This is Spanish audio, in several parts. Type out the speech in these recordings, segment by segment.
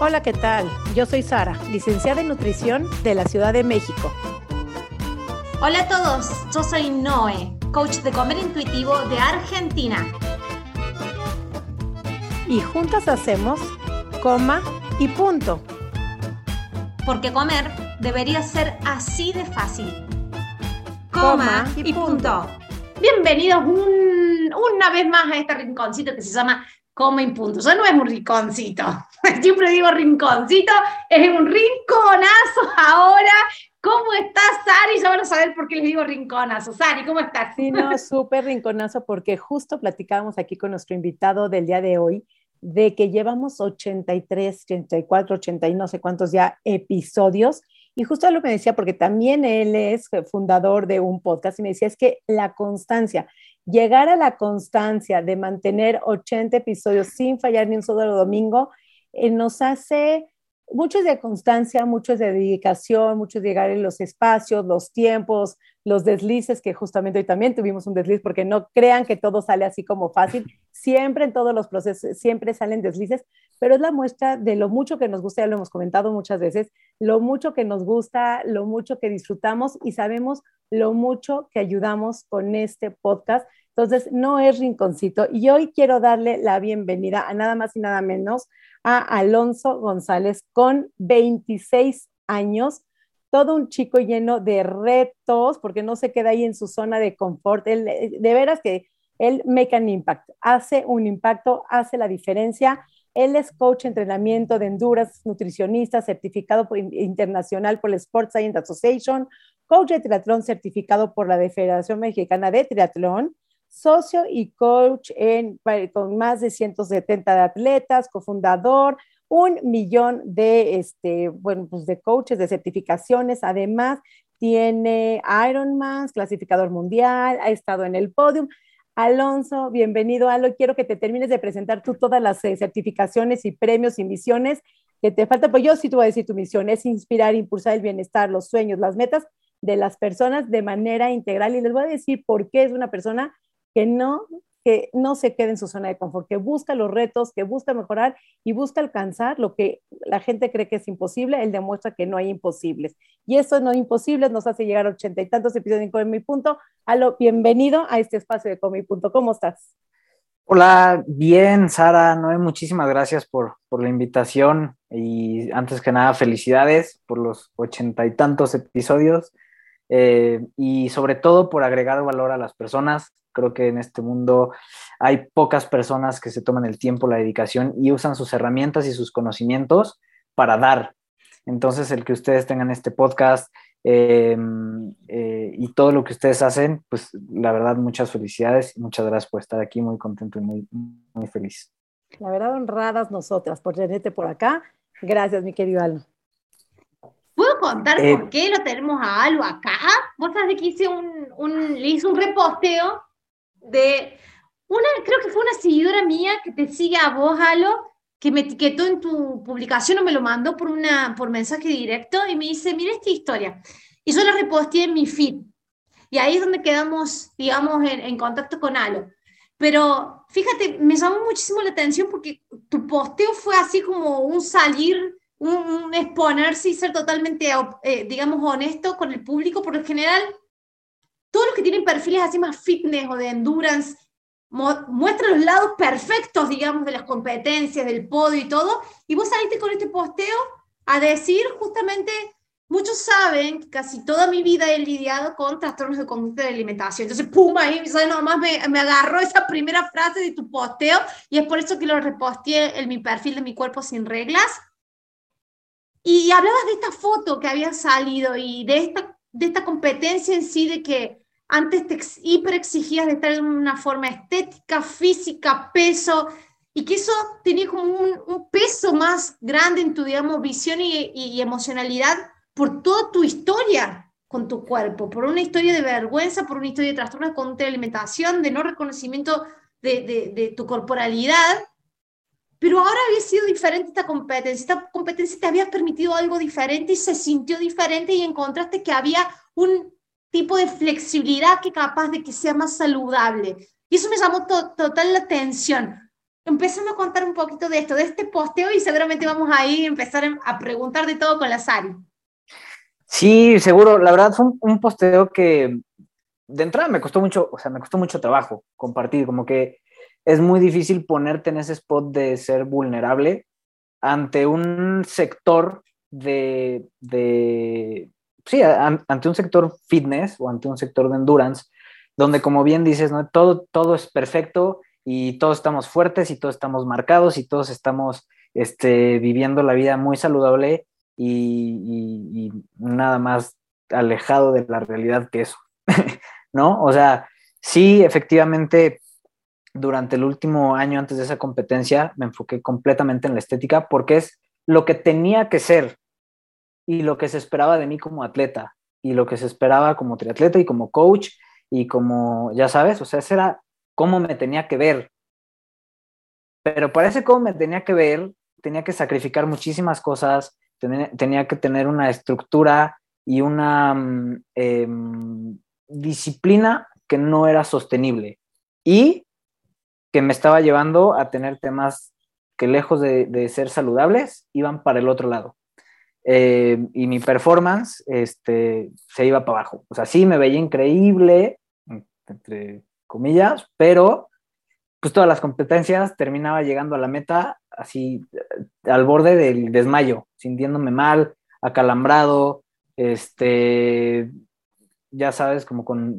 Hola, ¿qué tal? Yo soy Sara, licenciada en nutrición de la Ciudad de México. Hola a todos, yo soy Noé, coach de comer intuitivo de Argentina. Y juntas hacemos coma y punto. Porque comer debería ser así de fácil. Coma y punto. Bienvenidos una vez más a este rinconcito que se llama Coma y punto. Ya no es un rinconcito, siempre digo rinconcito, es un rinconazo ahora. ¿Cómo estás, Sari? Ya van a saber por qué les digo rinconazo. Sari, ¿cómo estás? Sí, no, súper rinconazo porque justo platicábamos aquí con nuestro invitado del día de hoy de que llevamos 83, 84, 80 y no sé cuántos ya episodios. Y justo lo que me decía, porque también él es fundador de un podcast y me decía, es que la constancia, llegar a la constancia de mantener 80 episodios sin fallar ni un solo domingo, eh, nos hace muchos de constancia, muchos de dedicación, muchos de llegar en los espacios, los tiempos, los deslices, que justamente hoy también tuvimos un desliz, porque no crean que todo sale así como fácil, siempre en todos los procesos, siempre salen deslices, pero es la muestra de lo mucho que nos gusta, ya lo hemos comentado muchas veces, lo mucho que nos gusta, lo mucho que disfrutamos y sabemos lo mucho que ayudamos con este podcast. Entonces, no es rinconcito. Y hoy quiero darle la bienvenida a nada más y nada menos a Alonso González con 26 años, todo un chico lleno de retos, porque no se queda ahí en su zona de confort. Él, de veras que él make an impact, hace un impacto, hace la diferencia. Él es coach de entrenamiento de endurance, nutricionista, certificado por, internacional por la Sports Science Association, coach de triatlón certificado por la Federación Mexicana de Triatlón, socio y coach en, con más de 170 de atletas, cofundador, un millón de, este, bueno, pues de coaches, de certificaciones. Además, tiene Ironman, clasificador mundial, ha estado en el podium. Alonso, bienvenido, Alo. Quiero que te termines de presentar tú todas las eh, certificaciones y premios y misiones que te faltan. Pues yo sí te voy a decir tu misión, es inspirar, impulsar el bienestar, los sueños, las metas de las personas de manera integral. Y les voy a decir por qué es una persona que no, que no se quede en su zona de confort, que busca los retos, que busca mejorar y busca alcanzar lo que la gente cree que es imposible, él demuestra que no hay imposibles. Y eso no imposibles nos hace llegar a ochenta y tantos episodios en Mi Punto. Alo, bienvenido a este espacio de Come Punto. ¿Cómo estás? Hola, bien, Sara, Noé, muchísimas gracias por, por la invitación y antes que nada, felicidades por los ochenta y tantos episodios eh, y sobre todo por agregar valor a las personas. Creo que en este mundo hay pocas personas que se toman el tiempo, la dedicación y usan sus herramientas y sus conocimientos para dar. Entonces, el que ustedes tengan este podcast eh, eh, y todo lo que ustedes hacen, pues la verdad, muchas felicidades y muchas gracias por estar aquí, muy contento y muy, muy feliz. La verdad, honradas nosotras por tenerte por acá. Gracias, mi querido Alma. ¿Puedo contar por eh, qué lo tenemos a Alo acá? Vos sabés que hice un, un, le hice un reposteo de una, creo que fue una seguidora mía que te sigue a vos, Alo, que me etiquetó en tu publicación o me lo mandó por, una, por mensaje directo y me dice, mira esta historia. Y yo la reposteé en mi feed. Y ahí es donde quedamos, digamos, en, en contacto con Alo. Pero fíjate, me llamó muchísimo la atención porque tu posteo fue así como un salir, un, exponerse y ser totalmente, eh, digamos, honesto con el público. Por lo general, todos los que tienen perfiles así más fitness o de endurance muestran los lados perfectos, digamos, de las competencias, del podio y todo, y vos saliste con este posteo a decir justamente, muchos saben que casi toda mi vida he lidiado con trastornos de conducta de alimentación, entonces, pum, ahí nomás me, me agarró esa primera frase de tu posteo, y es por eso que lo reposteé en mi perfil de mi cuerpo sin reglas, y hablabas de esta foto que había salido y de esta, de esta competencia en sí, de que antes te hiper exigías de estar en una forma estética, física, peso, y que eso tenía como un, peso más grande en tu, digamos, visión y, emocionalidad por toda tu historia con tu cuerpo, por una historia de vergüenza, por una historia de trastorno de contra alimentación, de no reconocimiento de, de, de, tu corporalidad, pero ahora había sido diferente esta competencia, esta competencia te había permitido algo diferente y se sintió diferente y encontraste que había un tipo de flexibilidad que capaz de que sea más saludable. Y eso me llamó total la atención. empezame a contar un poquito de esto, de este posteo y seguramente vamos a ir a empezar a preguntar de todo con la Sari. Sí, seguro. La verdad fue un, posteo que de entrada me costó mucho, o sea, me costó mucho trabajo compartir, como que es muy difícil ponerte en ese spot de ser vulnerable ante un sector de, de sí, ante un sector fitness o ante un sector de endurance, donde como bien dices, ¿no? todo, todo es perfecto y todos estamos fuertes y todos estamos marcados y todos estamos este, viviendo la vida muy saludable y, nada más alejado de la realidad que eso, ¿no? O sea, sí, efectivamente, durante el último año antes de esa competencia me enfoqué completamente en la estética porque es lo que tenía que ser y lo que se esperaba de mí como atleta y lo que se esperaba como triatleta y como coach y como, ya sabes, o sea, ese era cómo me tenía que ver. Pero para ese cómo me tenía que ver, tenía que sacrificar muchísimas cosas, tenía, que tener una estructura y una mm, em, disciplina que no era sostenible y que me estaba llevando a tener temas que lejos de, ser saludables iban para el otro lado. Em, y mi performance este, se iba para abajo. O sea, sí me veía increíble, entre comillas, pero pues todas las competencias terminaba llegando a la meta así al borde del desmayo, sintiéndome mal, acalambrado, este, ya sabes, como con,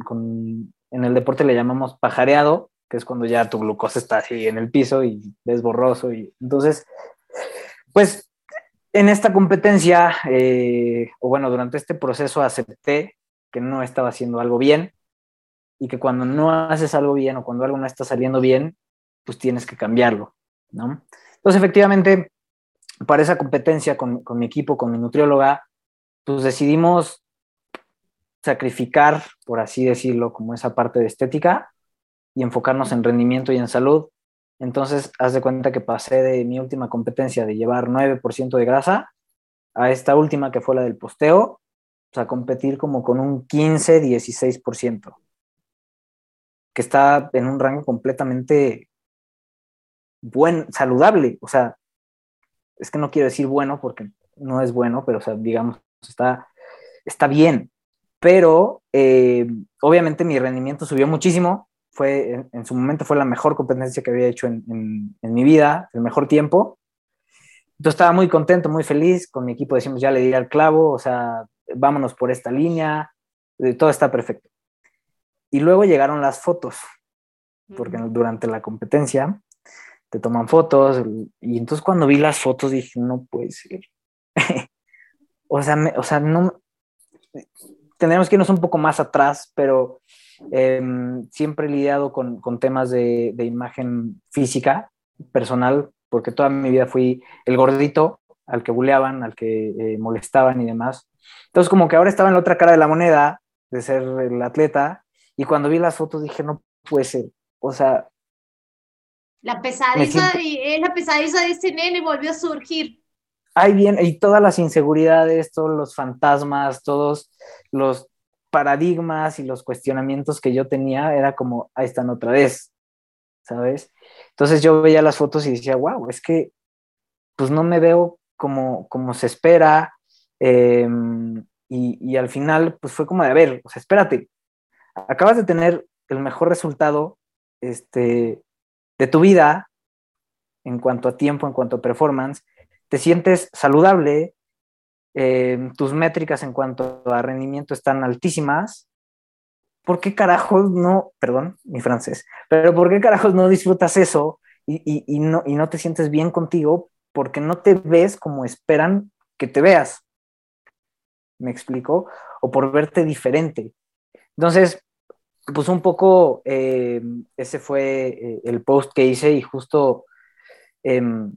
en el deporte le llamamos pajareado, que es cuando ya tu glucosa está así en el piso y ves borroso. Y entonces, pues en esta competencia, eh, o bueno, durante este proceso acepté que no estaba haciendo algo bien, y que cuando no haces algo bien o cuando algo no está saliendo bien, pues tienes que cambiarlo, ¿no? Entonces, efectivamente, para esa competencia con, con mi equipo, con mi nutrióloga, pues decidimos sacrificar, por así decirlo, como esa parte de estética y enfocarnos en rendimiento y en salud. Entonces, haz de cuenta que pasé de mi última competencia de llevar 9% de grasa a esta última que fue la del posteo, pues a competir como con un 15, 16% que está en un rango completamente buen, saludable. O sea, es que no quiero decir bueno porque no es bueno, pero o sea, digamos, está, está bien. Pero eh, obviamente mi rendimiento subió muchísimo. Fue, en, su momento fue la mejor competencia que había hecho en, en, mi vida, el mejor tiempo. Entonces estaba muy contento, muy feliz. Con mi equipo decimos, ya le di al clavo, o sea, vámonos por esta línea, eh, todo está perfecto. Y luego llegaron las fotos, porque durante la competencia te toman fotos. Y entonces cuando vi las fotos dije, no puede ser. o, sea, o sea, no. Tendríamos que irnos un poco más atrás, pero em, siempre he lidiado con, temas de, imagen física, personal, porque toda mi vida fui el gordito al que buleaban, al que eh, molestaban y demás. Entonces, como que ahora estaba en la otra cara de la moneda de ser el atleta y cuando vi las fotos dije, no puede ser. O sea. La pesadilla, es la pesadilla de ese nene volvió a surgir. Ahí bien, y todas las inseguridades, todos los fantasmas, todos los paradigmas y los cuestionamientos que yo tenía, era como, ahí están otra vez, ¿sabes? Entonces yo veía las fotos y decía, wow, es que pues no me veo como, como se espera. Em, y, y, al final, pues fue como de, a ver, o sea, espérate, acabas de tener el mejor resultado este, de tu vida en cuanto a tiempo, en cuanto a performance, te sientes saludable, eh, tus métricas en cuanto a rendimiento están altísimas, ¿por qué carajos no, perdón, mi francés, pero por qué carajos no disfrutas eso y, no, te sientes bien contigo porque no te ves como esperan que te veas? ¿Me explico? O por verte diferente. Entonces, pues un poco eh, ese fue eh, el post que hice y justo, em,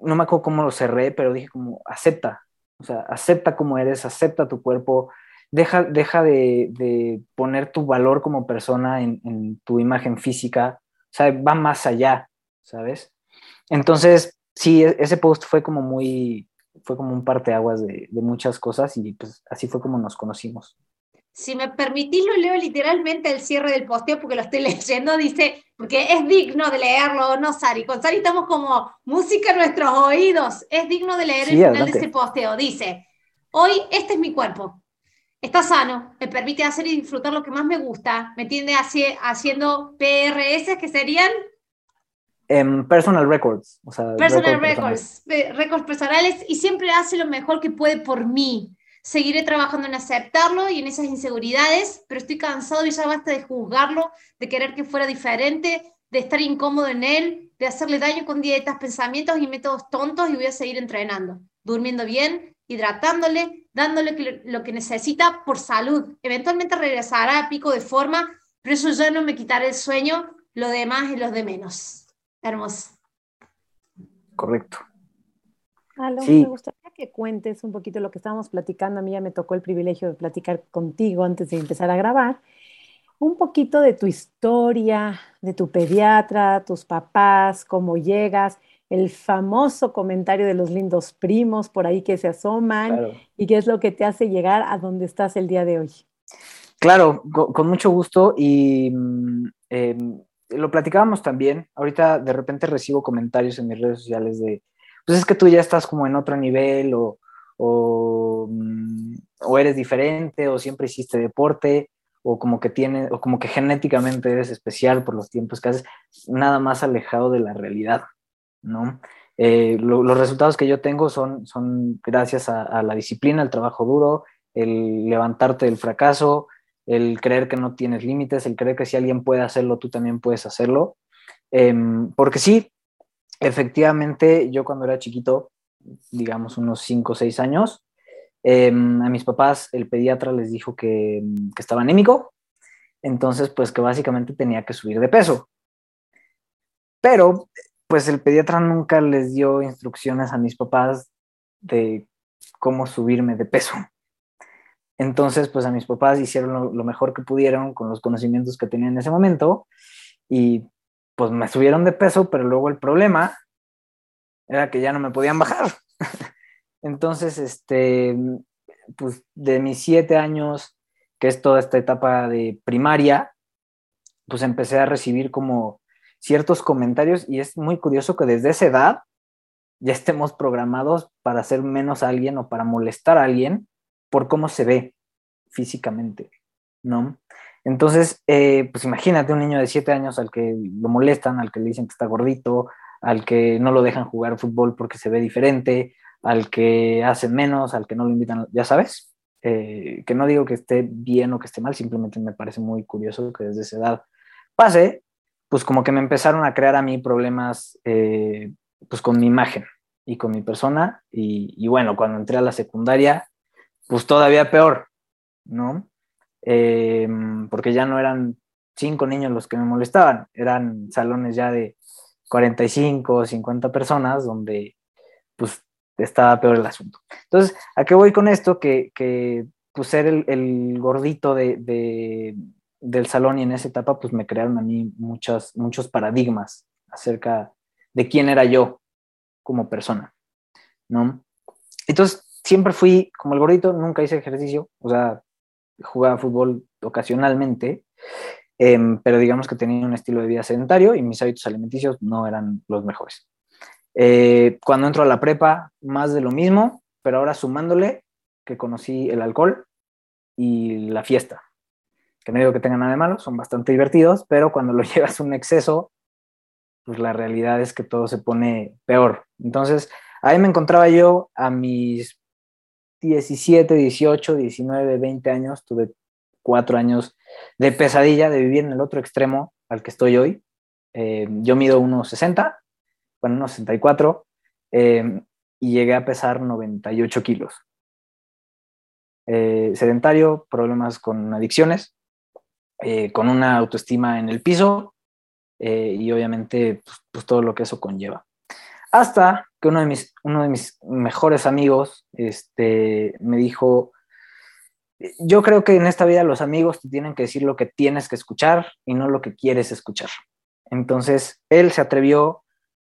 no me acuerdo cómo lo cerré, pero dije como, acepta, o sea, acepta como eres, acepta tu cuerpo, deja, deja de, poner tu valor como persona en, tu imagen física, o sea, va más allá, ¿sabes? Entonces, sí, e, ese post fue como muy, fue como un parteaguas de, de muchas cosas y pues así fue como nos conocimos. Si me permitís, lo leo literalmente el cierre del posteo porque lo estoy leyendo, dice, porque es digno de leerlo, ¿no, Sari? Con Sari estamos como música en nuestros oídos, es digno de leer el final de ese posteo. Dice, hoy este es mi cuerpo, está sano, me permite hacer y disfrutar lo que más me gusta, me tiende haciendo PRS, que serían... En personal records. O sea, personal records, records personales, y siempre hace lo mejor que puede por mí seguiré trabajando en aceptarlo y en esas inseguridades, pero estoy cansado y ya basta de juzgarlo, de querer que fuera diferente, de estar incómodo en él, de hacerle daño con dietas, pensamientos y métodos tontos y voy a seguir entrenando, durmiendo bien, hidratándole, dándole lo que necesita por salud. Eventualmente regresará a pico de forma, pero eso ya no me quitará el sueño, lo demás es lo de menos. Hermoso. Correcto. me gustaría que cuentes un poquito lo que estábamos platicando. A mí ya me tocó el privilegio de platicar contigo antes de empezar a grabar. Un poquito de tu historia, de tu pediatra, tus papás, cómo llegas, el famoso comentario de los lindos primos por ahí que se asoman y qué es lo que te hace llegar a donde estás el día de hoy. Claro, con, mucho gusto y mm, em, lo platicábamos también. Ahorita de repente recibo comentarios en mis redes sociales de, pues es que tú ya estás como en otro nivel o, mm, o, eres diferente o siempre hiciste deporte o como que tienes o como que genéticamente eres especial por los tiempos que haces, nada más alejado de la realidad, ¿no? Eh, los resultados que yo tengo son, son gracias a, la disciplina, al trabajo duro, el levantarte del fracaso, el creer que no tienes límites, el creer que si alguien puede hacerlo, tú también puedes hacerlo. Em, porque sí, efectivamente, yo cuando era chiquito, digamos unos 5 o 6 años, em, a mis papás el pediatra les dijo que, que, estaba anémico, entonces pues que básicamente tenía que subir de peso. Pero pues el pediatra nunca les dio instrucciones a mis papás de cómo subirme de peso. Entonces pues a mis papás hicieron lo, lo mejor que pudieron con los conocimientos que tenían en ese momento y pues me subieron de peso, pero luego el problema era que ya no me podían bajar. Entonces, este, pues de mis siete años, que es toda esta etapa de primaria, pues empecé a recibir como ciertos comentarios y es muy curioso que desde esa edad ya estemos programados para ser menos a alguien o para molestar a alguien por cómo se ve físicamente, ¿no? Entonces, eh, pues imagínate un niño de siete años al que lo molestan, al que le dicen que está gordito, al que no lo dejan jugar fútbol porque se ve diferente, al que hacen menos, al que no lo invitan, ya sabes. Eh, que no digo que esté bien o que esté mal, simplemente me parece muy curioso que desde esa edad pase, pues como que me empezaron a crear a mí problemas eh, pues con mi imagen y con mi persona y, y bueno, cuando entré a la secundaria, pues todavía peor, ¿no? Em, porque ya no eran cinco niños los que me molestaban, eran salones ya de 45 o 50 personas donde pues estaba peor el asunto. Entonces, ¿a qué voy con esto? Que, que pues ser el, gordito de, del salón y en esa etapa pues me crearon a mí muchos, muchos paradigmas acerca de quién era yo como persona, ¿no? Entonces, siempre fui como el gordito, nunca hice ejercicio, o sea, jugaba fútbol ocasionalmente, em, pero digamos que tenía un estilo de vida sedentario y mis hábitos alimenticios no eran los mejores. Eh, cuando entro a la prepa, más de lo mismo, pero ahora sumándole que conocí el alcohol y la fiesta, que no digo que tengan nada de malo, son bastante divertidos, pero cuando lo llevas un exceso, pues la realidad es que todo se pone peor. Entonces, ahí me encontraba yo a mis 17, 18, 19, 20 años, tuve cuatro años de pesadilla de vivir en el otro extremo al que estoy hoy. Eh, yo mido 1,60, bueno, 1,64 eh, y llegué a pesar 98 kilos. Eh, sedentario, problemas con adicciones, con una autoestima en el piso y obviamente pues, pues, todo lo que eso conlleva. Hasta que uno de mis, uno de mis mejores amigos este, me dijo, yo creo que en esta vida los amigos te tienen que decir lo que tienes que escuchar y no lo que quieres escuchar. Entonces, él se atrevió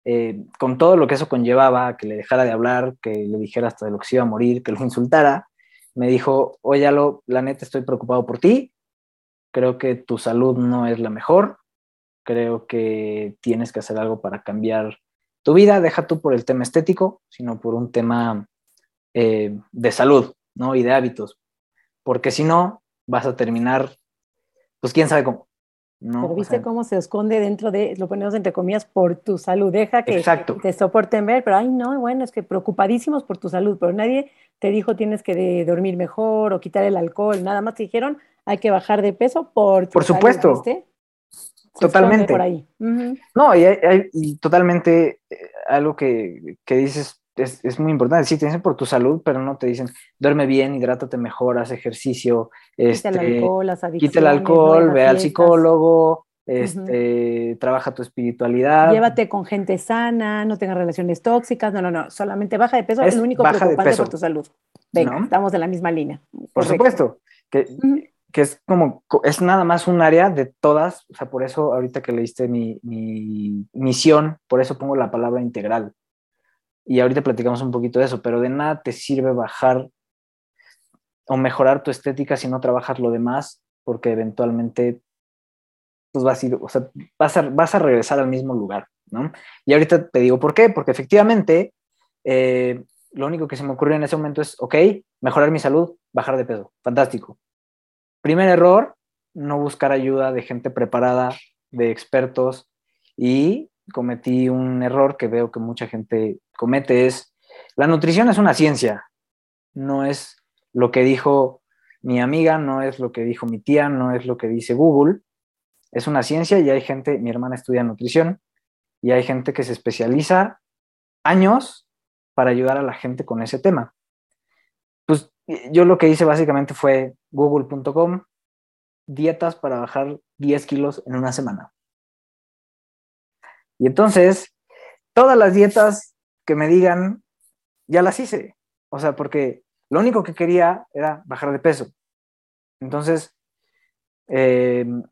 eh, con todo lo que eso conllevaba, que le dejara de hablar, que le dijera hasta de lo que se iba a morir, que lo insultara, me dijo, oye, la neta estoy preocupado por ti, creo que tu salud no es la mejor, creo que tienes que hacer algo para cambiar tu vida, deja tú por el tema estético, sino por un tema eh, de salud, ¿no? Y de hábitos, porque si no, vas a terminar, pues quién sabe cómo. ¿no? Pero viste cómo se esconde dentro de, lo ponemos entre comillas, por tu salud. Deja que te soporten ver, pero ay, no, bueno, es que preocupadísimos por tu salud, pero nadie te dijo tienes que dormir mejor o quitar el alcohol, nada más te dijeron hay que bajar de peso por tu Por supuesto. Totalmente. Por ahí. No, y, totalmente eh, algo que, que dices es, muy importante. Sí, te dicen por tu salud, pero no te dicen duerme bien, hidrátate mejor, haz ejercicio. Quita el este, alcohol, las Quita el alcohol, ve al psicólogo, este, trabaja tu espiritualidad. Llévate con gente sana, no tengas relaciones tóxicas. No, no, no. Solamente baja de peso. Es, el único preocupante por tu salud. Venga, estamos en la misma línea. Por supuesto. Que, que es como, es nada más un área de todas, o sea, por eso ahorita que leíste mi, mi misión, por eso pongo la palabra integral, y ahorita platicamos un poquito de eso, pero de nada te sirve bajar o mejorar tu estética si no trabajas lo demás, porque eventualmente pues vas a ir, o sea, vas a, vas a regresar al mismo lugar, ¿no? Y ahorita te digo por qué, porque efectivamente eh, lo único que se me ocurrió en ese momento es, ok, mejorar mi salud, bajar de peso, fantástico. Primer error, no buscar ayuda de gente preparada, de expertos y cometí un error que veo que mucha gente comete es, la nutrición es una ciencia, no es lo que dijo mi amiga, no es lo que dijo mi tía, no es lo que dice Google, es una ciencia y hay gente, mi hermana estudia nutrición y hay gente que se especializa años para ayudar a la gente con ese tema. Pues yo lo que hice básicamente fue google.com, dietas para bajar 10 kilos en una semana. Y entonces, todas las dietas que me digan, ya las hice. O sea, porque lo único que quería era bajar de peso. Entonces, em,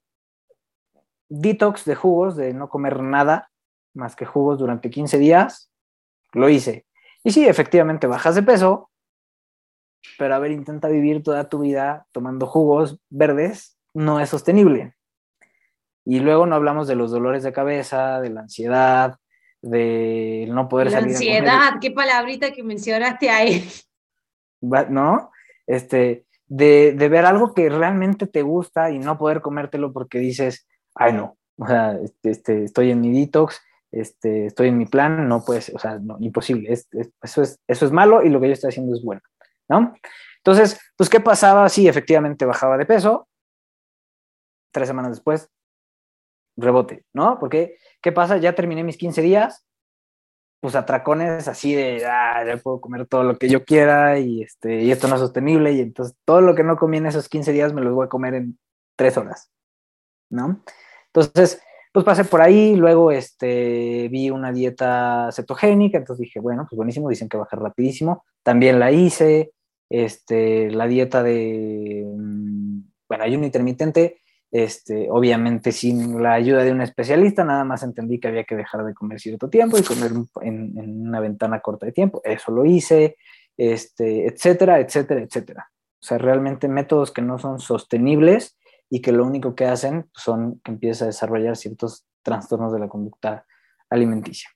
detox de jugos, de no comer nada más que jugos durante 15 días, lo hice. Y sí, efectivamente bajas de peso, pero a ver, intenta vivir toda tu vida tomando jugos verdes, no es sostenible. Y luego no hablamos de los dolores de cabeza, de la ansiedad, de no poder la salir. Ansiedad, qué palabrita que mencionaste ahí. ¿No? Este, de, de, ver algo que realmente te gusta y no poder comértelo porque dices, ay no, o sea, este, este estoy en mi detox, este, estoy en mi plan, no puedes, o sea, no, imposible, eso, es, eso es malo y lo que yo estoy haciendo es bueno, Entonces, pues, ¿qué pasaba? Sí, efectivamente bajaba de peso, tres semanas después rebote, ¿no? Porque, ¿qué pasa? Ya terminé mis 15 días, pues atracones así de, ah, ya puedo comer todo lo que yo quiera y, este, y esto no es sostenible y entonces todo lo que no comí en esos 15 días me los voy a comer en tres horas, ¿no? Entonces, pues pasé por ahí, luego este, vi una dieta cetogénica, entonces dije, bueno, pues buenísimo, dicen que bajar rapidísimo, también la hice, este, la dieta de, mm, bueno, ayuno intermitente, este, obviamente sin la ayuda de un especialista, nada más entendí que había que dejar de comer cierto tiempo y comer en, una ventana corta de tiempo. Eso lo hice, este, etcétera, etcétera, etcétera. O sea, realmente métodos que no son sostenibles y que lo único que hacen son que empieza a desarrollar ciertos trastornos de la conducta alimenticia.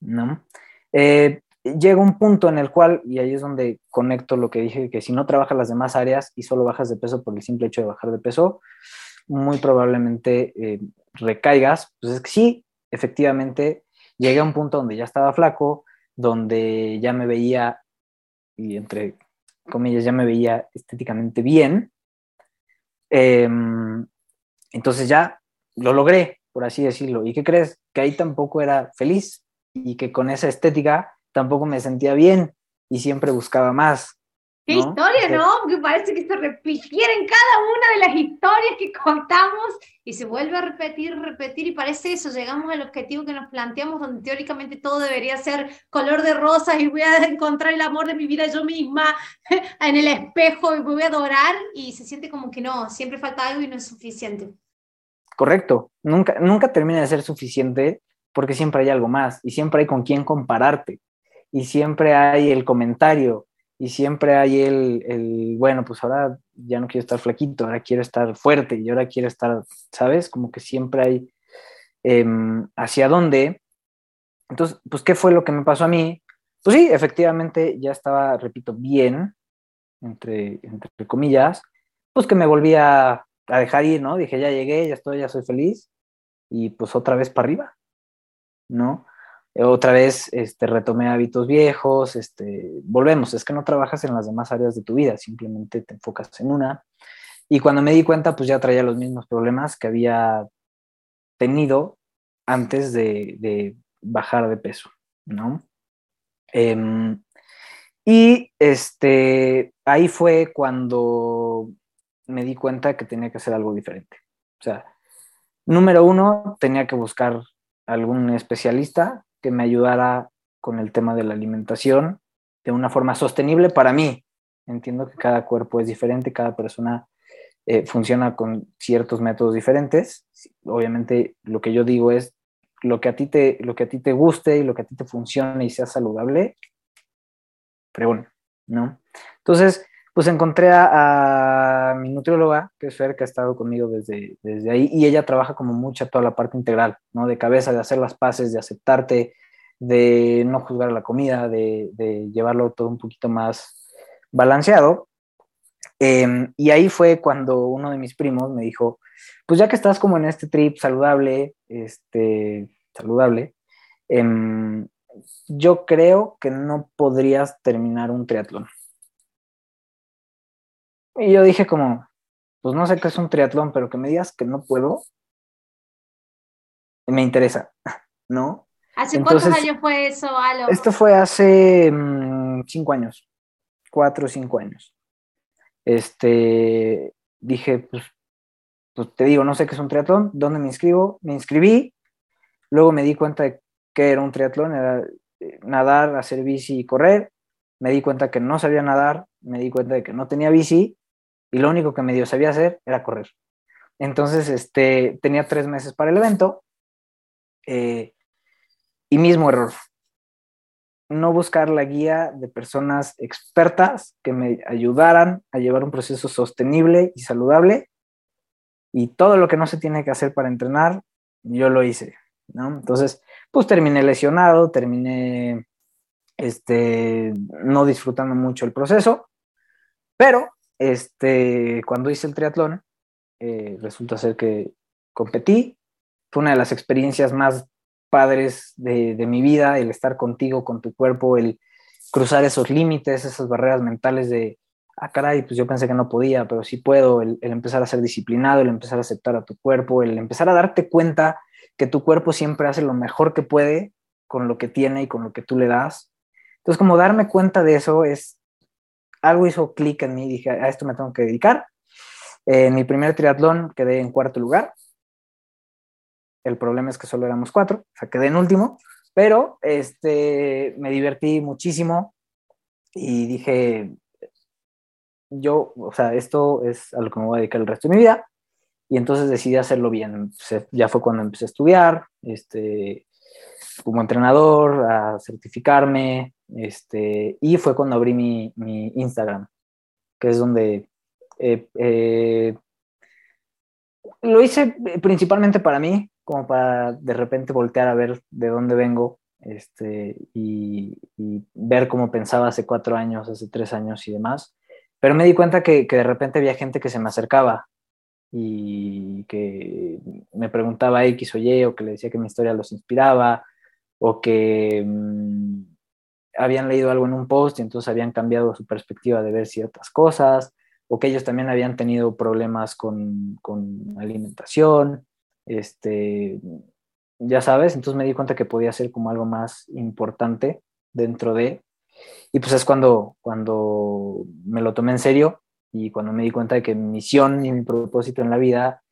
¿no? Eh, llega un punto en el cual, y ahí es donde conecto lo que dije, que si no trabajas las demás áreas y solo bajas de peso por el simple hecho de bajar de peso, muy probablemente eh, recaigas, pues es que sí, efectivamente, llegué a un punto donde ya estaba flaco, donde ya me veía, y entre comillas, ya me veía estéticamente bien. Em, entonces ya lo logré, por así decirlo. ¿Y qué crees? Que ahí tampoco era feliz y que con esa estética tampoco me sentía bien y siempre buscaba más. Qué historia, ¿no? Porque parece que se repitiera en cada una de las historias que contamos y se vuelve a repetir, repetir y parece eso, llegamos al objetivo que nos planteamos donde teóricamente todo debería ser color de rosas y voy a encontrar el amor de mi vida yo misma en el espejo y me voy a adorar y se siente como que no, siempre falta algo y no es suficiente. Correcto, nunca, nunca termina de ser suficiente porque siempre hay algo más y siempre hay con quién compararte y siempre hay el comentario y siempre hay el, el, bueno, pues ahora ya no quiero estar flaquito, ahora quiero estar fuerte y ahora quiero estar, ¿sabes? Como que siempre hay em, hacia dónde. Entonces, pues, ¿qué fue lo que me pasó a mí? Pues sí, efectivamente ya estaba, repito, bien, entre, entre comillas, pues que me volví a, a dejar ir, ¿no? Dije, ya llegué, ya estoy, ya soy feliz y pues otra vez para arriba, ¿no? Otra vez este, retomé hábitos viejos, este, volvemos, es que no trabajas en las demás áreas de tu vida, simplemente te enfocas en una. Y cuando me di cuenta, pues ya traía los mismos problemas que había tenido antes de, bajar de peso, ¿no? Em, y este, ahí fue cuando me di cuenta que tenía que hacer algo diferente. O sea, número uno, tenía que buscar algún especialista que me ayudara con el tema de la alimentación de una forma sostenible para mí. Entiendo que cada cuerpo es diferente, cada persona eh, funciona con ciertos métodos diferentes. Obviamente lo que yo digo es lo que a ti te, lo que a ti te guste y lo que a ti te funcione y sea saludable, bueno, ¿no? Entonces, pues encontré a, mi nutrióloga, que es Fer, que ha estado conmigo desde, desde ahí, y ella trabaja como mucha toda la parte integral, ¿no? De cabeza, de hacer las paces, de aceptarte, de no juzgar la comida, de, de llevarlo todo un poquito más balanceado. Em, y ahí fue cuando uno de mis primos me dijo, pues ya que estás como en este trip saludable, este, saludable, em, yo creo que no podrías terminar un triatlón. Y yo dije como, pues no sé qué es un triatlón, pero que me digas que no puedo, me interesa, ¿no? ¿Hace cuántos años fue eso, Alo? Esto fue hace mm, cinco años, cuatro o cinco años. Este, dije, pues, pues te digo, no sé qué es un triatlón, ¿dónde me inscribo? Me inscribí, luego me di cuenta de que era un triatlón, era eh, nadar, hacer bici y correr. Me di cuenta que no sabía nadar, me di cuenta de que no tenía bici y lo único que medio sabía hacer era correr. Entonces, este, tenía tres meses para el evento eh, y mismo error. No buscar la guía de personas expertas que me ayudaran a llevar un proceso sostenible y saludable. Y todo lo que no se tiene que hacer para entrenar, yo lo hice. Entonces, pues terminé lesionado, terminé este, no disfrutando mucho el proceso, pero este, cuando hice el triatlón, eh, resulta ser que competí. Fue una de las experiencias más padres de, mi vida, el estar contigo, con tu cuerpo, el cruzar esos límites, esas barreras mentales de, ah, caray, pues yo pensé que no podía, pero sí puedo, el, empezar a ser disciplinado, el empezar a aceptar a tu cuerpo, el empezar a darte cuenta que tu cuerpo siempre hace lo mejor que puede con lo que tiene y con lo que tú le das. Entonces, como darme cuenta de eso es algo hizo clic en mí, dije, a esto me tengo que dedicar. en mi primer triatlón quedé en cuarto lugar. El problema es que solo éramos cuatro, o sea, quedé en último, pero este, me divertí muchísimo y dije, yo, o sea, esto es a lo que me voy a dedicar el resto de mi vida. Y entonces decidí hacerlo bien. Ya fue cuando empecé a estudiar, este, como entrenador, a certificarme, este, y fue cuando abrí mi, Instagram, que es donde eh, eh, lo hice principalmente para mí, como para de repente voltear a ver de dónde vengo este, y, ver cómo pensaba hace cuatro años, hace tres años y demás. Pero me di cuenta que, que de repente había gente que se me acercaba y que me preguntaba X o Y o que le decía que mi historia los inspiraba o que mm, habían leído algo en un post y entonces habían cambiado su perspectiva de ver ciertas cosas, o que ellos también habían tenido problemas con, con alimentación, este, ya sabes, entonces me di cuenta que podía ser como algo más importante dentro de, y pues es cuando, cuando me lo tomé en serio y cuando me di cuenta de que mi misión y mi propósito en la vida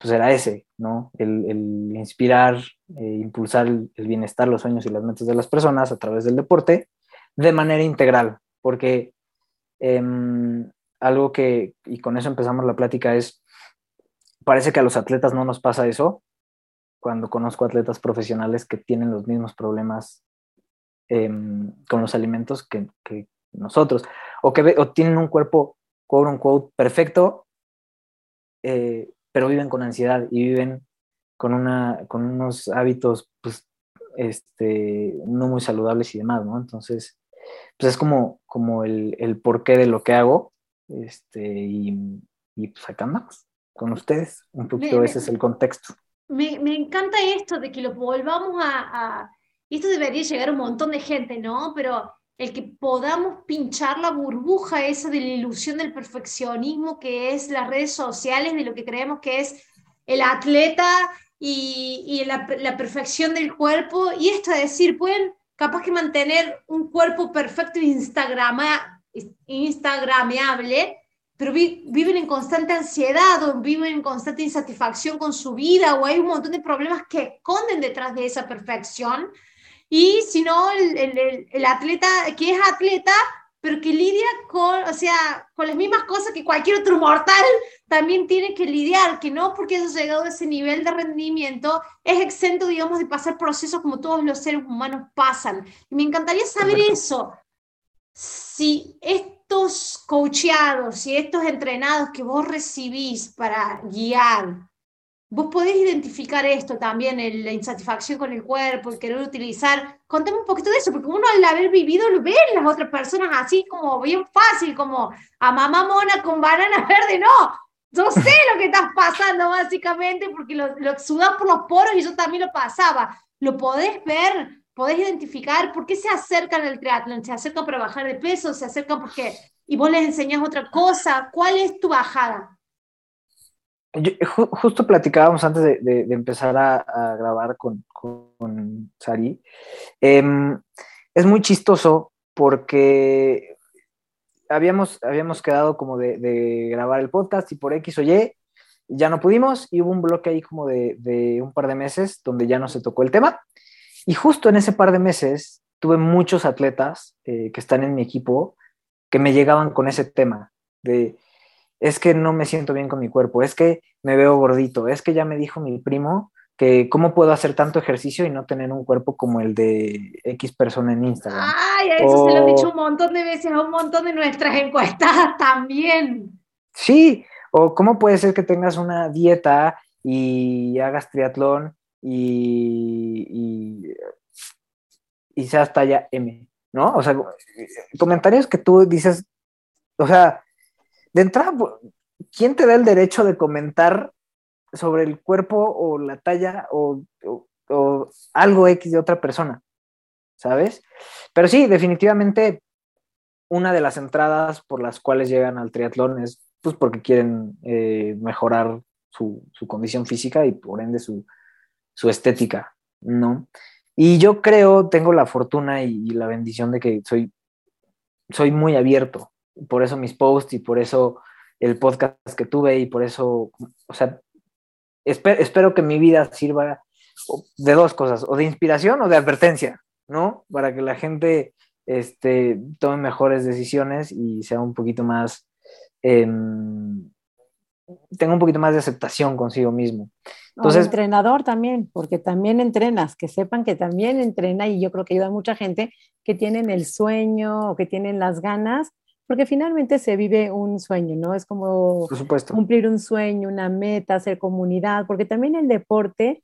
pues era ese, ¿no? El, inspirar, eh, impulsar el, bienestar, los sueños y las metas de las personas a través del deporte de manera integral, porque em, algo que, y con eso empezamos la plática, es, parece que a los atletas no nos pasa eso, cuando conozco atletas profesionales que tienen los mismos problemas em, con los alimentos que, nosotros. o que tienen un cuerpo, quote unquote, perfecto, eh, pero viven con ansiedad y viven con, una, con unos hábitos, pues, este, no muy saludables y demás, ¿no? Entonces, pues es como, como el, el porqué de lo que hago, este, y, y pues acá andamos con ustedes, un poquito ese es el contexto. Me, me, encanta esto de que lo volvamos a, a, esto debería llegar a un montón de gente, ¿no? Pero el que podamos pinchar la burbuja esa de la ilusión del perfeccionismo que es las redes sociales, de lo que creemos que es el atleta y, y la, la, perfección del cuerpo. Y esto es decir, pueden capaz que mantener un cuerpo perfecto e instagrama, instagrameable, pero vi, viven en constante ansiedad o viven en constante insatisfacción con su vida o hay un montón de problemas que esconden detrás de esa perfección y si no, el, el, el, atleta que es atleta, pero que lidia con, o sea, con las mismas cosas que cualquier otro mortal también tiene que lidiar, que no porque haya llegado a ese nivel de rendimiento es exento, digamos, de pasar procesos como todos los seres humanos pasan. Y me encantaría saber eso. Si estos coacheados y estos entrenados que vos recibís para guiar, Vos podés identificar esto también, el, la insatisfacción con el cuerpo, el querer utilizar. Contame un poquito de eso, porque uno al haber vivido lo ve en las otras personas así como bien fácil, como a mamá mona con banana verde. No, yo sé lo que estás pasando básicamente porque lo, lo sudas por los poros y yo también lo pasaba. Lo podés ver, podés identificar por qué se acercan al triatlón. Se acercan para bajar de peso, se acercan porque... Y vos les enseñás otra cosa. ¿Cuál es tu bajada? Justo platicábamos antes de, empezar a, grabar con, con Sari. Eh, es muy chistoso porque habíamos, habíamos quedado como de, grabar el podcast y por X o Y ya no pudimos y hubo un bloque ahí como de, de un par de meses donde ya no se tocó el tema. Y justo en ese par de meses tuve muchos atletas eh, que están en mi equipo que me llegaban con ese tema de es que no me siento bien con mi cuerpo, es que me veo gordito, es que ya me dijo mi primo que cómo puedo hacer tanto ejercicio y no tener un cuerpo como el de X persona en Instagram. Ay, eso se lo han dicho un montón de veces a un montón de nuestras encuestas también. Sí, o cómo puede ser que tengas una dieta y hagas triatlón y, y, y seas talla M, ¿no? O sea, comentarios que tú dices, o sea, de entrada, ¿quién te da el derecho de comentar sobre el cuerpo o la talla o, algo X de otra persona? ¿Sabes? Pero sí, definitivamente una de las entradas por las cuales llegan al triatlón es pues porque quieren eh, mejorar su, condición física y por ende su, estética, ¿no? Y yo creo, tengo la fortuna y, la bendición de que soy muy abierto, por eso mis posts y por eso el podcast que tuve y por eso, o sea, espero, espero que mi vida sirva de dos cosas, o de inspiración o de advertencia, ¿no? Para que la gente este, tome mejores decisiones y sea un poquito más, eh, tenga un poquito más de aceptación consigo mismo. Entonces, o entrenador también, porque también entrenas, que sepan que también entrena y yo creo que ayuda a mucha gente que tienen el sueño o que tienen las ganas porque finalmente se vive un sueño, ¿no? Es como cumplir un sueño, una meta, hacer comunidad, porque también el deporte,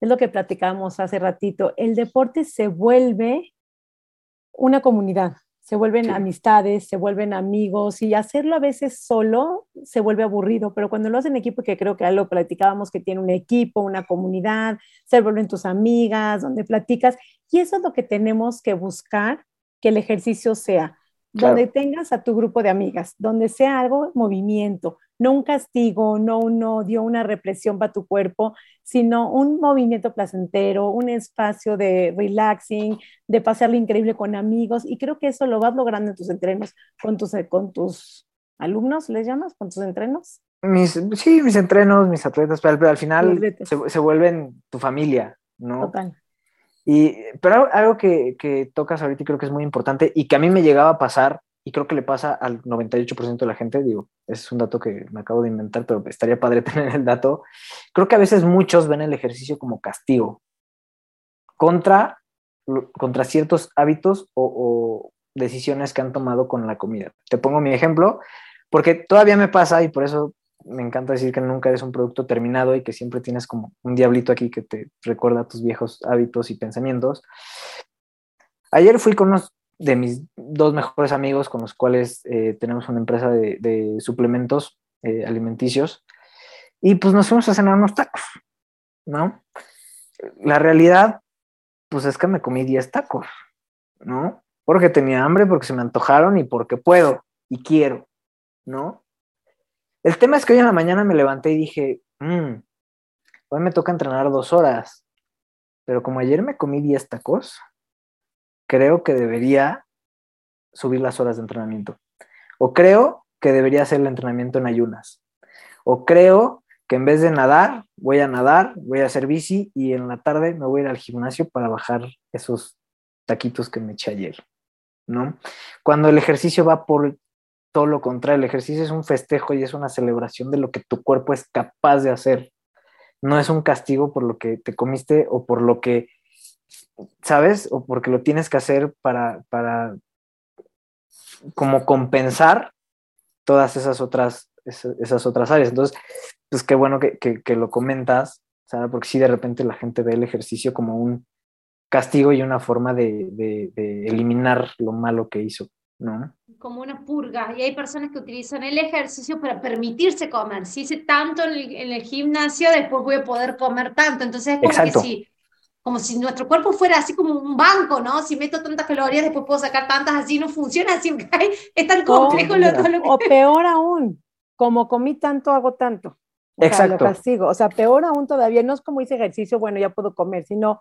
es lo que platicábamos hace ratito, el deporte se vuelve una comunidad, se vuelven sí. amistades, se vuelven amigos y hacerlo a veces solo se vuelve aburrido, pero cuando lo hacen en equipo, que creo que lo platicábamos, que tiene un equipo, una comunidad, se vuelven tus amigas, donde platicas, y eso es lo que tenemos que buscar que el ejercicio sea Claro. donde tengas a tu grupo de amigas, donde sea algo movimiento, no un castigo, no un odio, una represión para tu cuerpo, sino un movimiento placentero, un espacio de relaxing, de pasarlo increíble con amigos. Y creo que eso lo vas logrando en tus entrenos, con tus, con tus alumnos, ¿les llamas? ¿Con tus entrenos? Mis, sí, mis entrenos, mis atletas, pero, pero al final se, se, vuelven tu familia, ¿no? Total. Y, pero algo que, que, tocas ahorita y creo que es muy importante y que a mí me llegaba a pasar y creo que le pasa al 98% de la gente, digo, es un dato que me acabo de inventar, pero estaría padre tener el dato. Creo que a veces muchos ven el ejercicio como castigo contra, contra ciertos hábitos o decisiones que han tomado con la comida. Te pongo mi ejemplo, porque todavía me pasa y por eso me encanta decir que nunca eres un producto terminado y que siempre tienes como un diablito aquí que te recuerda tus viejos hábitos y pensamientos. Ayer fui con unos de mis dos mejores amigos con los cuales eh, tenemos una empresa de, suplementos eh, alimenticios y pues nos fuimos a cenar unos tacos, ¿no? La realidad, pues es que me comí 10 tacos, ¿no? Porque tenía hambre, porque se me antojaron y porque puedo y quiero, ¿no? El tema es que hoy en la mañana me levanté y dije, mmm, hoy me toca entrenar dos horas, pero como ayer me comí 10 tacos, creo que debería subir las horas de entrenamiento. O creo que debería hacer el entrenamiento en ayunas. O creo que en vez de nadar, voy a nadar, voy a hacer bici y en la tarde me voy a ir al gimnasio para bajar esos taquitos que me eché ayer, ¿no? Cuando el ejercicio va por todo lo contrario, el ejercicio es un festejo y es una celebración de lo que tu cuerpo es capaz de hacer. No es un castigo por lo que te comiste o por lo que, ¿sabes? O porque lo tienes que hacer para, para como compensar todas esas otras, esas, otras áreas. Entonces, pues qué bueno que, que, lo comentas, ¿sabes? Porque si de repente la gente ve el ejercicio como un castigo y una forma de, de eliminar lo malo que hizo. ¿No? Como una purga. Y hay personas que utilizan el ejercicio para permitirse comer. Si hice tanto en el, gimnasio, después voy a poder comer tanto. Entonces es como que si, como si nuestro cuerpo fuera así como un banco, ¿no? Si meto tantas calorías, después puedo sacar tantas, así no funciona, así es tan complejo lo, lo, que... O peor aún, como comí tanto, hago tanto. O Exacto. Sea, lo castigo. O sea, peor aún todavía, no es como hice ejercicio, bueno, ya puedo comer, sino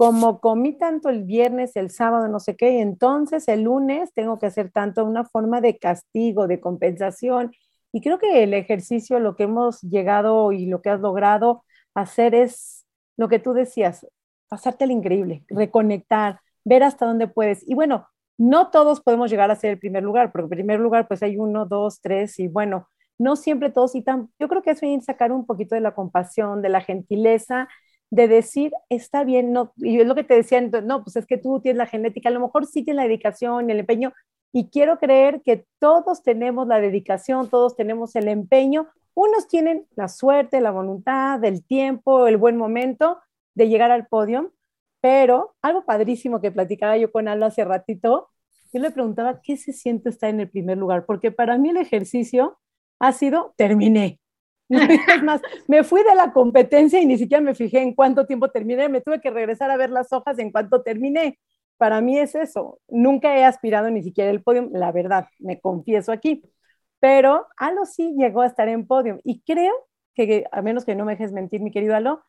como comí tanto el viernes, el sábado, no sé qué, entonces el lunes tengo que hacer tanto una forma de castigo, de compensación. Y creo que el ejercicio, lo que hemos llegado y lo que has logrado hacer es lo que tú decías, pasarte el increíble, reconectar, ver hasta dónde puedes. Y bueno, no todos podemos llegar a ser el primer lugar, porque en primer lugar pues hay uno, dos, tres y bueno, no siempre todos y tan, yo creo que es bien sacar un poquito de la compasión, de la gentileza de decir, está bien, no, y es lo que te decía, no, pues es que tú tienes la genética, a lo mejor sí tienes la dedicación, el empeño, y quiero creer que todos tenemos la dedicación, todos tenemos el empeño, unos tienen la suerte, la voluntad, el tiempo, el buen momento de llegar al podio, pero algo padrísimo que platicaba yo con Alba hace ratito, yo le preguntaba qué se siente estar en el primer lugar, porque para mí el ejercicio ha sido, terminé, es más, me fui de la competencia y ni siquiera me fijé en cuánto tiempo terminé, me tuve que regresar a ver las hojas en cuánto terminé. Para mí es eso, nunca he aspirado ni siquiera el podio, la verdad, me confieso aquí, pero Alo sí llegó a estar en podio. Y creo que, a menos que no me dejes mentir, mi querido Alo,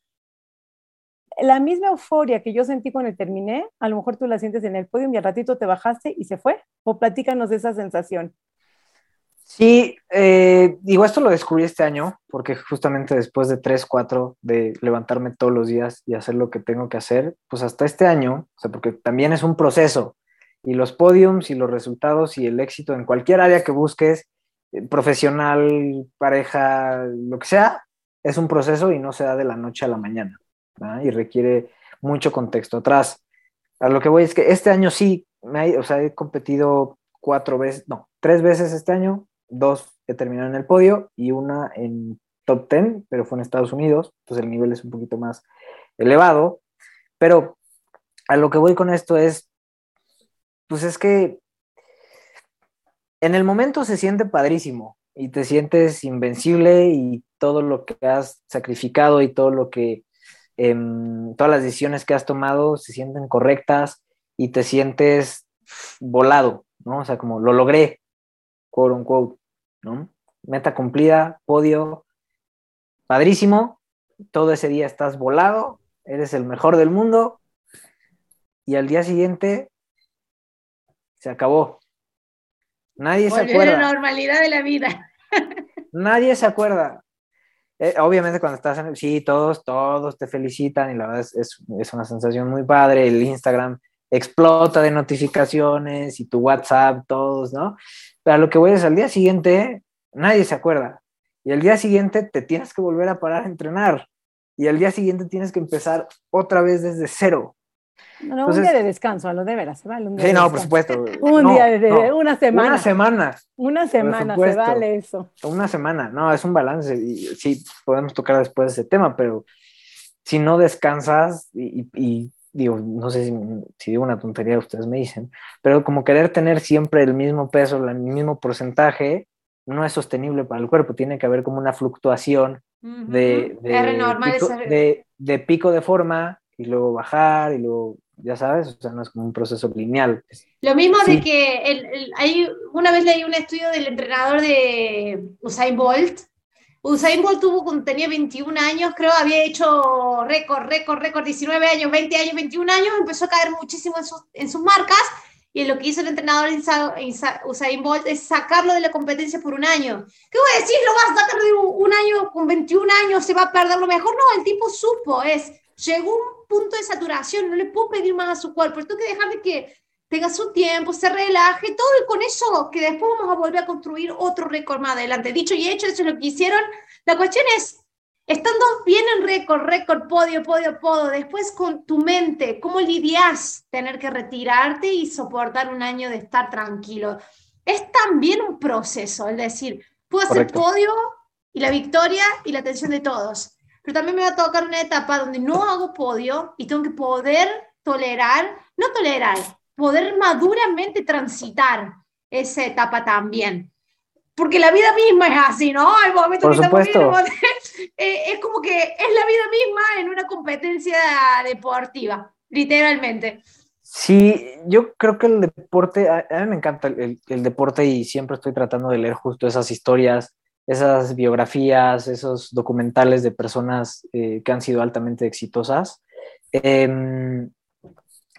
la misma euforia que yo sentí cuando terminé, a lo mejor tú la sientes en el podio y al ratito te bajaste y se fue, o platícanos de esa sensación. Sí, eh, digo, esto lo descubrí este año, porque justamente después de tres, cuatro, de levantarme todos los días y hacer lo que tengo que hacer, pues hasta este año, o sea, porque también es un proceso, y los podiums y los resultados y el éxito en cualquier área que busques, eh, profesional, pareja, lo que sea, es un proceso y no se da de la noche a la mañana, y requiere mucho contexto atrás. A lo que voy es que este año sí, me, o sea, he competido cuatro veces, no, tres veces este año, dos que terminaron en el podio y una en top 10, pero fue en Estados Unidos, entonces el nivel es un poquito más elevado. Pero a lo que voy con esto es, pues es que en el momento se siente padrísimo y te sientes invencible y todo lo que has sacrificado y todo lo que, em, todas las decisiones que has tomado se sienten correctas y te sientes volado, ¿no? O sea, como lo logré, quote unquote. ¿No? Meta cumplida, podio, padrísimo, todo ese día estás volado, eres el mejor del mundo y al día siguiente se acabó. Nadie se acuerda. la normalidad de la vida. Nadie se acuerda. Eh, obviamente cuando estás en el, sí, todos, todos te felicitan y la verdad es, es, una sensación muy padre. El Instagram explota de notificaciones y tu WhatsApp, todos, ¿no? Pero lo que voy es al día siguiente, nadie se acuerda. Y al día siguiente te tienes que volver a parar a entrenar. Y al día siguiente tienes que empezar otra vez desde cero. No, un día de descanso, a lo de veras, se vale un día. Sí, no, por supuesto. un día de, una semana. Una semana. Una semana, se vale eso. Una semana, no, es un balance. Y, sí, podemos tocar después ese tema, pero si no descansas y, digo, no sé si, si, digo una tontería, ustedes me dicen, pero como querer tener siempre el mismo peso, el mismo porcentaje, no es sostenible para el cuerpo, tiene que haber como una fluctuación de, de, de, pico de forma y luego bajar y luego, ya sabes, o sea, no es como un proceso lineal. Lo mismo de que el, hay, una vez leí un estudio del entrenador de Usain Bolt. Usain Bolt tuvo tenía 21 años, creo, había hecho récord, récord, récord, 19 años, 20 años, 21 años, empezó a caer muchísimo en sus, en sus marcas y lo que hizo el entrenador Usain Bolt es sacarlo de la competencia por un año. ¿Qué voy a decir? ¿Lo vas a sacar de un año con 21 años? ¿Se va a perder lo mejor? No, el tipo supo, es, llegó un punto de saturación, no le puedo pedir más a su cuerpo, tengo que dejar de que tenga su tiempo, se relaje, todo y con eso que después vamos a volver a construir otro récord más adelante. Dicho y hecho, eso es lo que hicieron. La cuestión es Estando bien en récord, récord, podio, podio, podio, después con tu mente, ¿cómo lidias tener que retirarte y soportar un año de estar tranquilo? Es también un proceso, es decir, puedo hacer podio y la victoria y la atención de todos, pero también me va a tocar una etapa donde no hago podio y tengo que poder tolerar, no tolerar, poder maduramente transitar esa etapa también porque la vida misma es así, ¿no? Hay momentos Por supuesto. Eh, es como que es la vida misma en una competencia deportiva, literalmente. Sí, yo creo que el deporte, a, mí me encanta el, deporte y siempre estoy tratando de leer justo esas historias, esas biografías, esos documentales de personas eh, que han sido altamente exitosas. Em,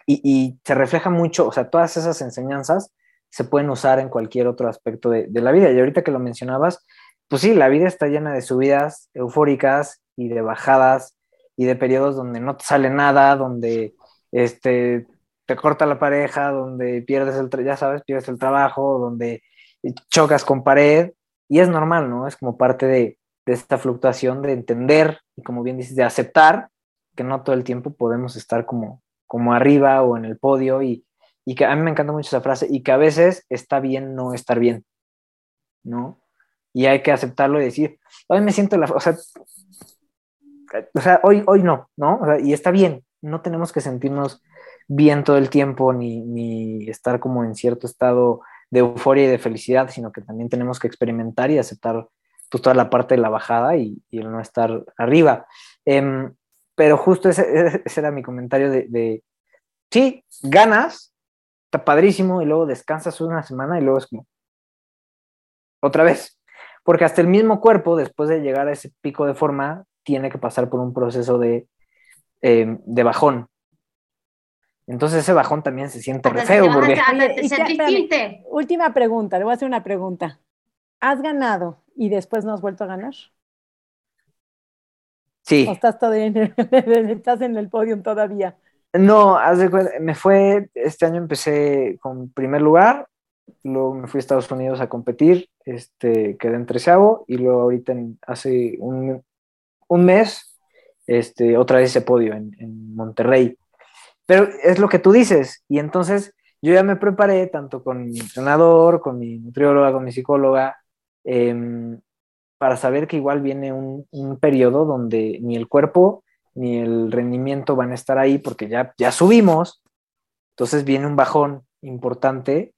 y, y, se refleja mucho, o sea, todas esas enseñanzas se pueden usar en cualquier otro aspecto de, la vida. Y ahorita que lo mencionabas, pues sí, la vida está llena de subidas eufóricas y de bajadas y de periodos donde no te sale nada, donde este, te corta la pareja, donde pierdes el, ya sabes, pierdes el trabajo, donde chocas con pared. Y es normal, ¿no? Es como parte de, de esta fluctuación de entender y como bien dices, de aceptar que no todo el tiempo podemos estar como, como arriba o en el podio y, y que a mí me encanta mucho esa frase, y que a veces está bien no estar bien, ¿no? Y hay que aceptarlo y decir, hoy me siento la... O sea, o sea hoy, hoy no, ¿no? y está bien, no tenemos que sentirnos bien todo el tiempo ni, ni estar como en cierto estado de euforia y de felicidad, sino que también tenemos que experimentar y aceptar pues, toda la parte de la bajada y, el no estar arriba. Em, pero justo ese, ese, era mi comentario de, de, sí, ganas, está padrísimo y luego descansas una semana y luego es como otra vez. Porque hasta el mismo cuerpo, después de llegar a ese pico de forma, tiene que pasar por un proceso de, em, de bajón. Entonces ese bajón también se siente re feo. Porque... última pregunta, le voy a hacer una pregunta. ¿Has ganado y después no has vuelto a ganar? Sí. ¿O estás, todavía estás en el podio todavía? No, me fue, este año empecé con primer lugar, luego me fui a Estados Unidos a competir, este, quedé en treceavo y luego ahorita hace un, mes, este, otra vez ese podio en, Monterrey. Pero es lo que tú dices, y entonces yo ya me preparé tanto con mi entrenador, con mi nutrióloga, con mi psicóloga, em, para saber que igual viene un, un periodo donde ni el cuerpo ni el rendimiento van a estar ahí porque ya, ya subimos, entonces viene un bajón importante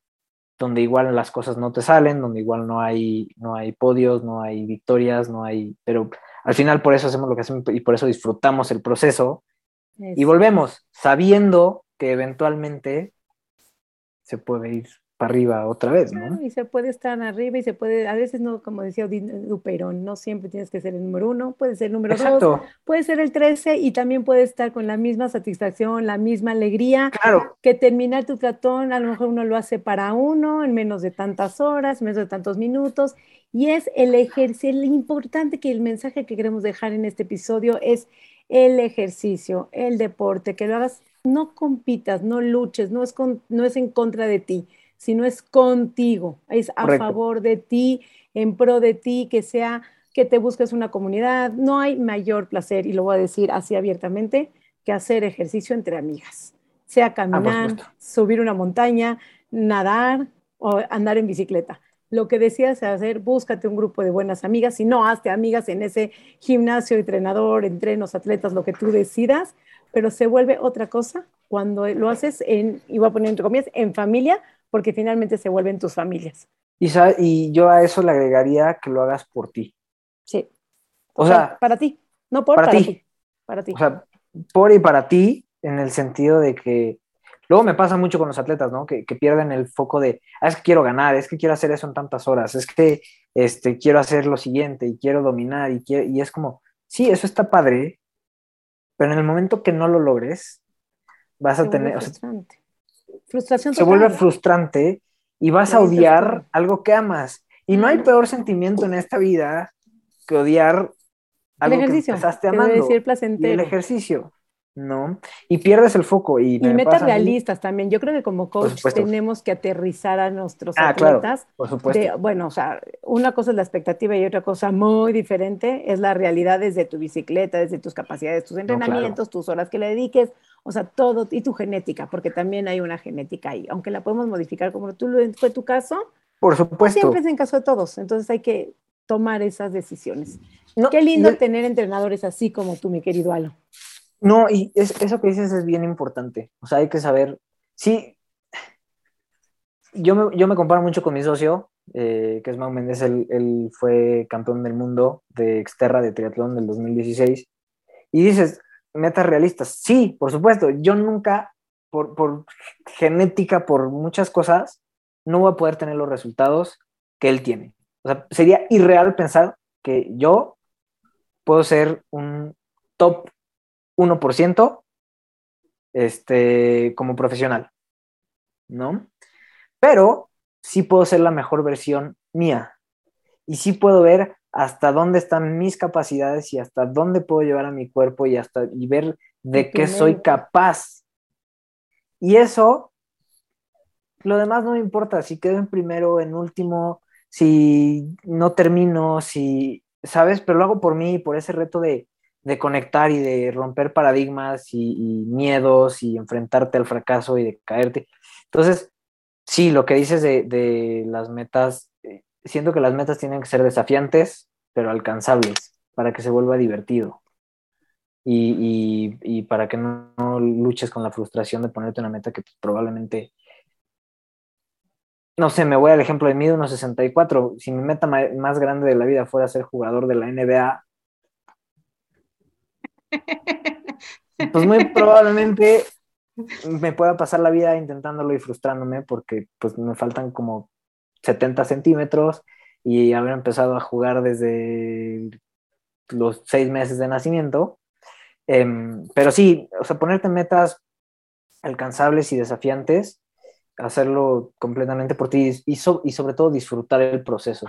donde igual las cosas no te salen, donde igual no hay, no hay podios, no hay victorias, no hay, pero al final por eso hacemos lo que hacemos y por eso disfrutamos el proceso. Y volvemos sabiendo que eventualmente se puede ir para arriba otra vez, ¿no? y se puede estar arriba y se puede, a veces no, como decía Duperón, no siempre tienes que ser el número uno, puede ser el número dos, puede ser el trece y también puede estar con la misma satisfacción, la misma alegría claro. que terminar tu tratón, a lo mejor uno lo hace para uno en menos de tantas horas, en menos de tantos minutos, y es el ejercicio, lo importante que el mensaje que queremos dejar en este episodio es el ejercicio, el deporte, que lo hagas, no compitas, no luches, no es, no es en contra de ti sino es contigo, es a favor de ti, en pro de ti, que sea que te busques una comunidad. No hay mayor placer, y lo voy a decir así abiertamente, que hacer ejercicio entre amigas. sea ah, caminar, subir una montaña, nadar o andar en bicicleta. Lo que decías hacer, búscate un grupo de buenas amigas, si no, hazte amigas en ese gimnasio, entrenador, entrenos, atletas, lo que tú decidas, pero se vuelve otra cosa cuando lo haces en, y voy a poner entre comillas, en familia, porque finalmente se vuelven tus familias. Y, y yo a eso le agregaría que lo hagas por ti. Sí. O, sea, para ti, no por para, ti. Para ti. O sea, por y para ti, en el sentido de que luego me pasa mucho con los atletas, ¿no? Que, pierden el foco de, ah, es que quiero ganar, es que quiero hacer eso en tantas horas, es que este, quiero hacer lo siguiente y quiero dominar y, y es como, sí, eso está padre, pero en el momento que no lo logres, vas a tener... Frustración se vuelve frustrante y vas a odiar algo que amas. Y no hay peor sentimiento en esta vida que odiar algo que empezaste amando. Decir placentero. el ejercicio. ¿No? Y pierdes el foco. Y, y metas realistas también. Yo creo que como coach tenemos que aterrizar a nuestros ah, atletas. por supuesto. bueno, o sea, una cosa es la expectativa y otra cosa muy diferente es la realidad desde tu bicicleta, desde tus capacidades, tus entrenamientos, tus horas que le dediques, o sea, todo, y tu genética, porque también hay una genética ahí, aunque la podemos modificar como tú lo fue tu caso. Por supuesto. Siempre es en caso de todos, entonces hay que tomar esas decisiones. Qué lindo tener entrenadores así como tú, mi querido Alo. No, y eso que dices es bien importante. O sea, hay que saber. Sí, yo me, yo me comparo mucho con mi socio, eh, que es Mau Méndez. Él, fue campeón del mundo de Exterra de triatlón del 2016. Y dices, metas realistas. Sí, por supuesto. Yo nunca, por, por genética, por muchas cosas, no voy a poder tener los resultados que él tiene. O sea, sería irreal pensar que yo puedo ser un top 1% este, como profesional, ¿no? Pero sí puedo ser la mejor versión mía y sí puedo ver hasta dónde están mis capacidades y hasta dónde puedo llevar a mi cuerpo y hasta y ver de qué soy capaz. Y eso, lo demás no me importa, si quedo en primero, en último, si no termino, si, ¿sabes? Pero lo hago por mí, por ese reto de, de conectar y de romper paradigmas y, miedos y enfrentarte al fracaso y de caerte. Entonces, sí, lo que dices de, las metas, eh, siento que las metas tienen que ser desafiantes, pero alcanzables, para que se vuelva divertido. Y, para que no, luches con la frustración de ponerte una meta que probablemente no sé, me voy al ejemplo de mí de 1.64. Si mi meta más grande de la vida fuera ser jugador de la NBA, pues muy probablemente me pueda pasar la vida intentándolo y frustrándome porque pues me faltan como 70 centímetros y haber empezado a jugar desde los seis meses de nacimiento. Em, pero sí, o sea, ponerte metas alcanzables y desafiantes, hacerlo completamente por ti y, y sobre todo disfrutar el proceso.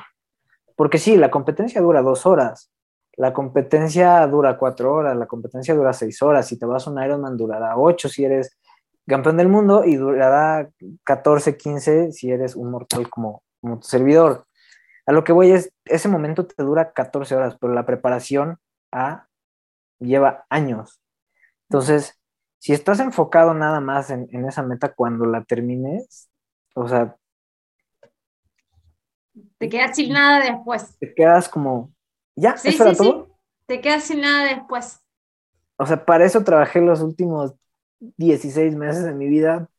Porque sí, la competencia dura dos horas, la competencia dura cuatro horas, la competencia dura seis horas. Si te vas a un Ironman, durará ocho si eres campeón del mundo y durará 14, 15 si eres un mortal como, como tu servidor. A lo que voy es, ese momento te dura 14 horas, pero la preparación a, lleva años. Entonces, si estás enfocado nada más en, en esa meta cuando la termines, o sea... Te quedas sin nada después. Te quedas como, ¿Ya? Sí, ¿Eso sí, Sí. Te quedas sin nada después. O sea, para eso trabajé los últimos 16 meses de mi vida,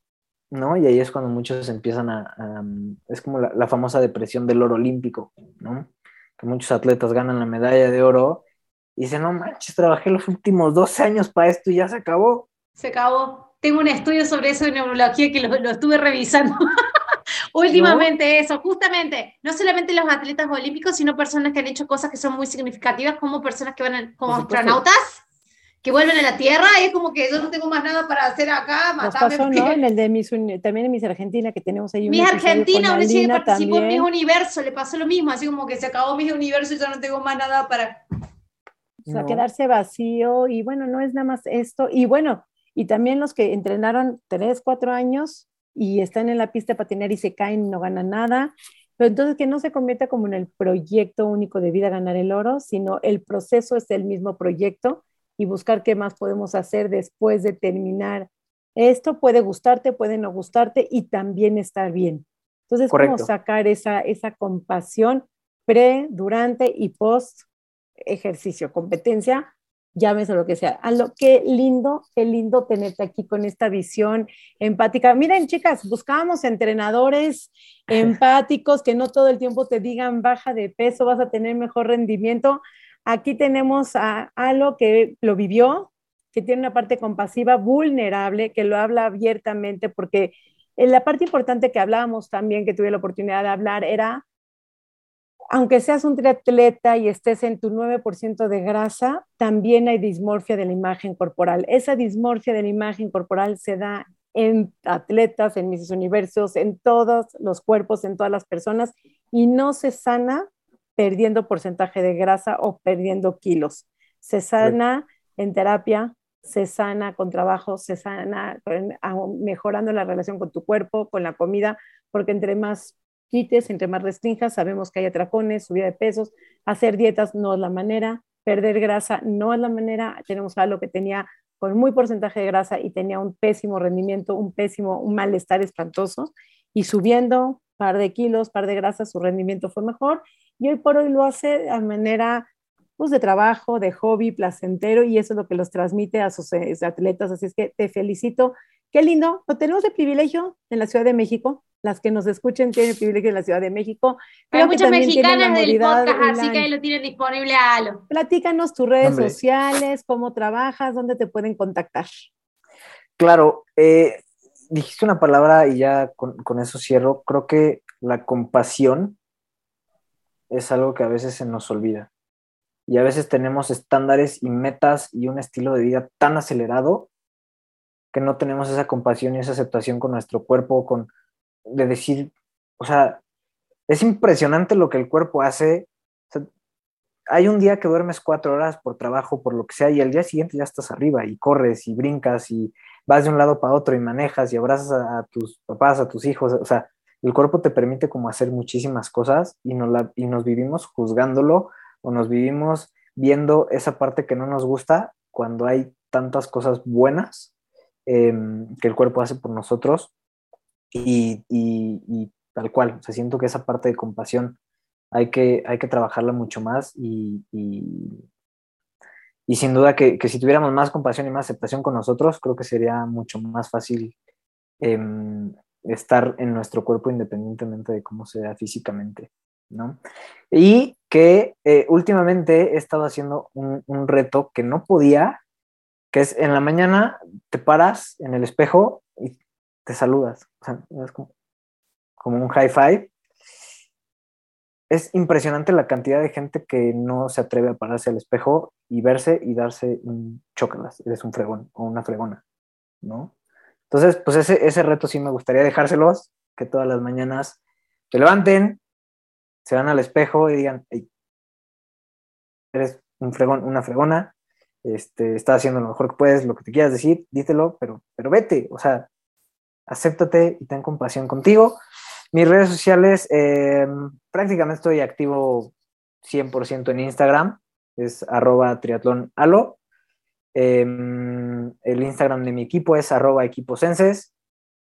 ¿no? Y ahí es cuando muchos empiezan a... es como la, famosa depresión del oro olímpico, ¿no? Que muchos atletas ganan la medalla de oro y dicen, no manches, trabajé los últimos 12 años para esto y ya se acabó. Se acabó. Tengo un estudio sobre eso de neurología que lo, lo estuve revisando. Últimamente eso, justamente, no solamente los atletas olímpicos, sino personas que han hecho cosas que son muy significativas, como personas que van como astronautas, que vuelven a la Tierra, y es como que yo no tengo más nada para hacer acá, matarme. Pasó, ¿no? En el de Miss, también en Miss Argentina, que tenemos ahí Miss Argentina, una chica que participó en Miss Universo, le pasó lo mismo, así como que se acabó Miss Universo y yo no tengo más nada para... O sea, quedarse vacío, y bueno, no es nada más esto, y bueno, y también los que entrenaron tres, cuatro años, y están en la pista de patinar y se caen, no ganan nada. Pero entonces que no se convierta como en el proyecto único de vida ganar el oro, sino el proceso es el mismo proyecto y buscar qué más podemos hacer después de terminar Esto puede gustarte, puede no gustarte y también estar bien. Entonces, ¿cómo sacar esa, esa compasión pre, durante y post ejercicio, competencia? Llámese lo que sea. A lo que lindo, qué lindo tenerte aquí con esta visión empática. Miren, chicas, buscábamos entrenadores empáticos que no todo el tiempo te digan baja de peso, vas a tener mejor rendimiento. Aquí tenemos a Alo que lo vivió, que tiene una parte compasiva, vulnerable, que lo habla abiertamente, porque en la parte importante que hablábamos también, que tuve la oportunidad de hablar, era aunque seas un triatleta y estés en tu 9% de grasa, también hay dismorfia de la imagen corporal. Esa dismorfia de la imagen corporal se da en atletas, en mis universos, en todos los cuerpos, en todas las personas, y no se sana perdiendo porcentaje de grasa o perdiendo kilos. Se sana en terapia, se sana con trabajo, se sana mejorando la relación con tu cuerpo, con la comida, porque entre más quites, entre más restringas, sabemos que hay atracones, subida de pesos, hacer dietas no es la manera, perder grasa no es la manera, tenemos algo que tenía con muy porcentaje de grasa y tenía un pésimo rendimiento, un pésimo, un malestar espantoso, y subiendo par de kilos, par de grasa, su rendimiento fue mejor, y hoy por hoy lo hace de manera pues, de trabajo, de hobby, placentero, y eso es lo que los transmite a sus eh, atletas, así es que te felicito. Qué lindo, lo tenemos de privilegio en la Ciudad de México, las que nos escuchen tienen el privilegio en la Ciudad de México. Hay muchas mexicanas del podcast, así que ahí lo tienen disponible a Alo. Platícanos tus redes sociales, cómo trabajas, dónde te pueden contactar. Claro, eh, dijiste una palabra y ya con, con eso cierro. Creo que la compasión es algo que a veces se nos olvida. Y a veces tenemos estándares y metas y un estilo de vida tan acelerado que no tenemos esa compasión y esa aceptación con nuestro cuerpo, con, de decir, o sea, es impresionante lo que el cuerpo hace. hay un día que duermes cuatro horas por trabajo, por lo que sea, y el día siguiente ya estás arriba y corres y brincas y vas de un lado para otro y manejas y abrazas a, tus papás, a tus hijos. O sea, el cuerpo te permite como hacer muchísimas cosas y nos, la, y nos vivimos juzgándolo o nos vivimos viendo esa parte que no nos gusta cuando hay tantas cosas buenas em, que el cuerpo hace por nosotros y, tal cual, o sea, siento que esa parte de compasión hay que, hay que trabajarla mucho más y, y sin duda que, que, si tuviéramos más compasión y más aceptación con nosotros, creo que sería mucho más fácil em, estar en nuestro cuerpo independientemente de cómo sea físicamente, ¿no? Y que eh, últimamente he estado haciendo un, un, reto que no podía, que es en la mañana te paras en el espejo y te saludas. O sea, es como, un high five. Es impresionante la cantidad de gente que no se atreve a pararse al espejo y verse y darse un chócalas. Eres un fregón o una fregona, ¿no? Entonces, pues ese, ese reto sí me gustaría dejárselos, que todas las mañanas se levanten, se van al espejo y digan, eres un fregón, una fregona, este, estás haciendo lo mejor que puedes, lo que te quieras decir, dítelo, pero, pero vete, o sea, acéptate y ten compasión contigo. Mis redes sociales, em, prácticamente estoy activo 100% en Instagram, es arroba triatlonalo. Em, el Instagram de mi equipo es arroba equiposenses.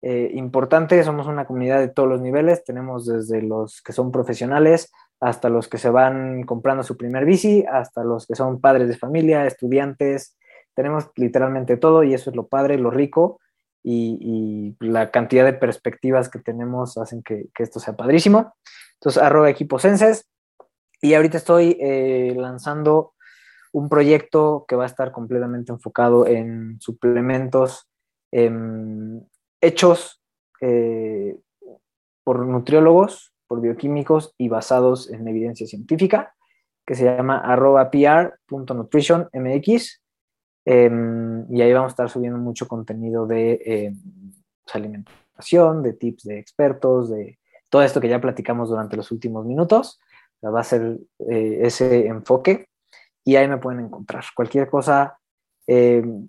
Eh, importante, somos una comunidad de todos los niveles, tenemos desde los que son profesionales hasta los que se van comprando su primer bici, hasta los que son padres de familia, estudiantes, tenemos literalmente todo y eso es lo padre, lo rico y, la cantidad de perspectivas que tenemos hacen que, esto sea padrísimo. Entonces, arroba equiposenses. Y ahorita estoy eh, lanzando un proyecto que va a estar completamente enfocado en suplementos em, hechos eh, por nutriólogos, por bioquímicos y basados en evidencia científica, que se llama arroba pr.nutritionmx. Em, y ahí vamos a estar subiendo mucho contenido de em, pues, alimentación, de tips de expertos, de todo esto que ya platicamos durante los últimos minutos. va a ser eh, ese enfoque y ahí me pueden encontrar. Cualquier cosa, em,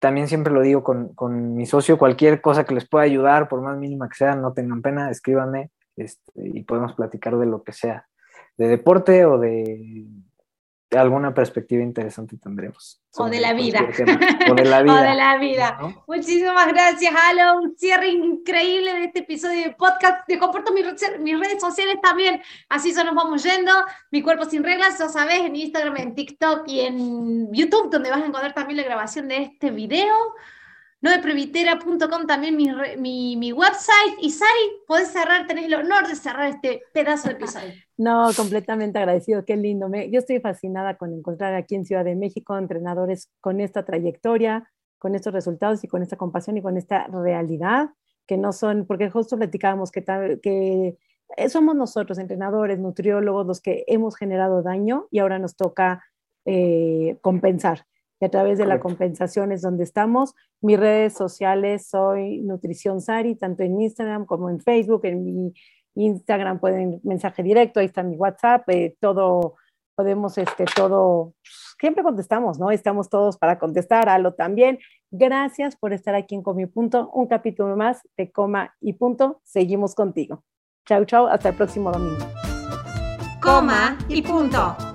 también siempre lo digo con, con, mi socio, cualquier cosa que les pueda ayudar, por más mínima que sea, no tengan pena, escríbanme este, y podemos platicar de lo que sea, de deporte o de alguna perspectiva interesante tendremos. O de la vida. O de la vida. o de la vida. Muchísimas gracias, Alo. Un cierre increíble de este episodio de podcast. Te comparto mis, mis redes sociales también. Así se nos vamos yendo. Mi cuerpo sin reglas, ya sabes, en Instagram, en TikTok y en YouTube, donde vas a encontrar también la grabación de este video noveprevitera.com también mi, mi, mi, website. Y Sari, podés cerrar, tenés el honor de cerrar este pedazo de episodio. No, completamente agradecido, qué lindo. Me, yo estoy fascinada con encontrar aquí en Ciudad de México entrenadores con esta trayectoria, con estos resultados y con esta compasión y con esta realidad, que no son, porque justo platicábamos que, que somos nosotros, entrenadores, nutriólogos, los que hemos generado daño y ahora nos toca eh, compensar y a través de la compensación es donde estamos. Mis redes sociales soy Nutrición Sari, tanto en Instagram como en Facebook. En mi Instagram pueden mensaje directo, ahí está mi WhatsApp, eh, todo, podemos, este, todo, siempre contestamos, ¿no? Estamos todos para contestar, a lo también. Gracias por estar aquí en Comi Punto, un capítulo más de Coma y Punto. Seguimos contigo. Chau, chau, hasta el próximo domingo. Coma y Punto.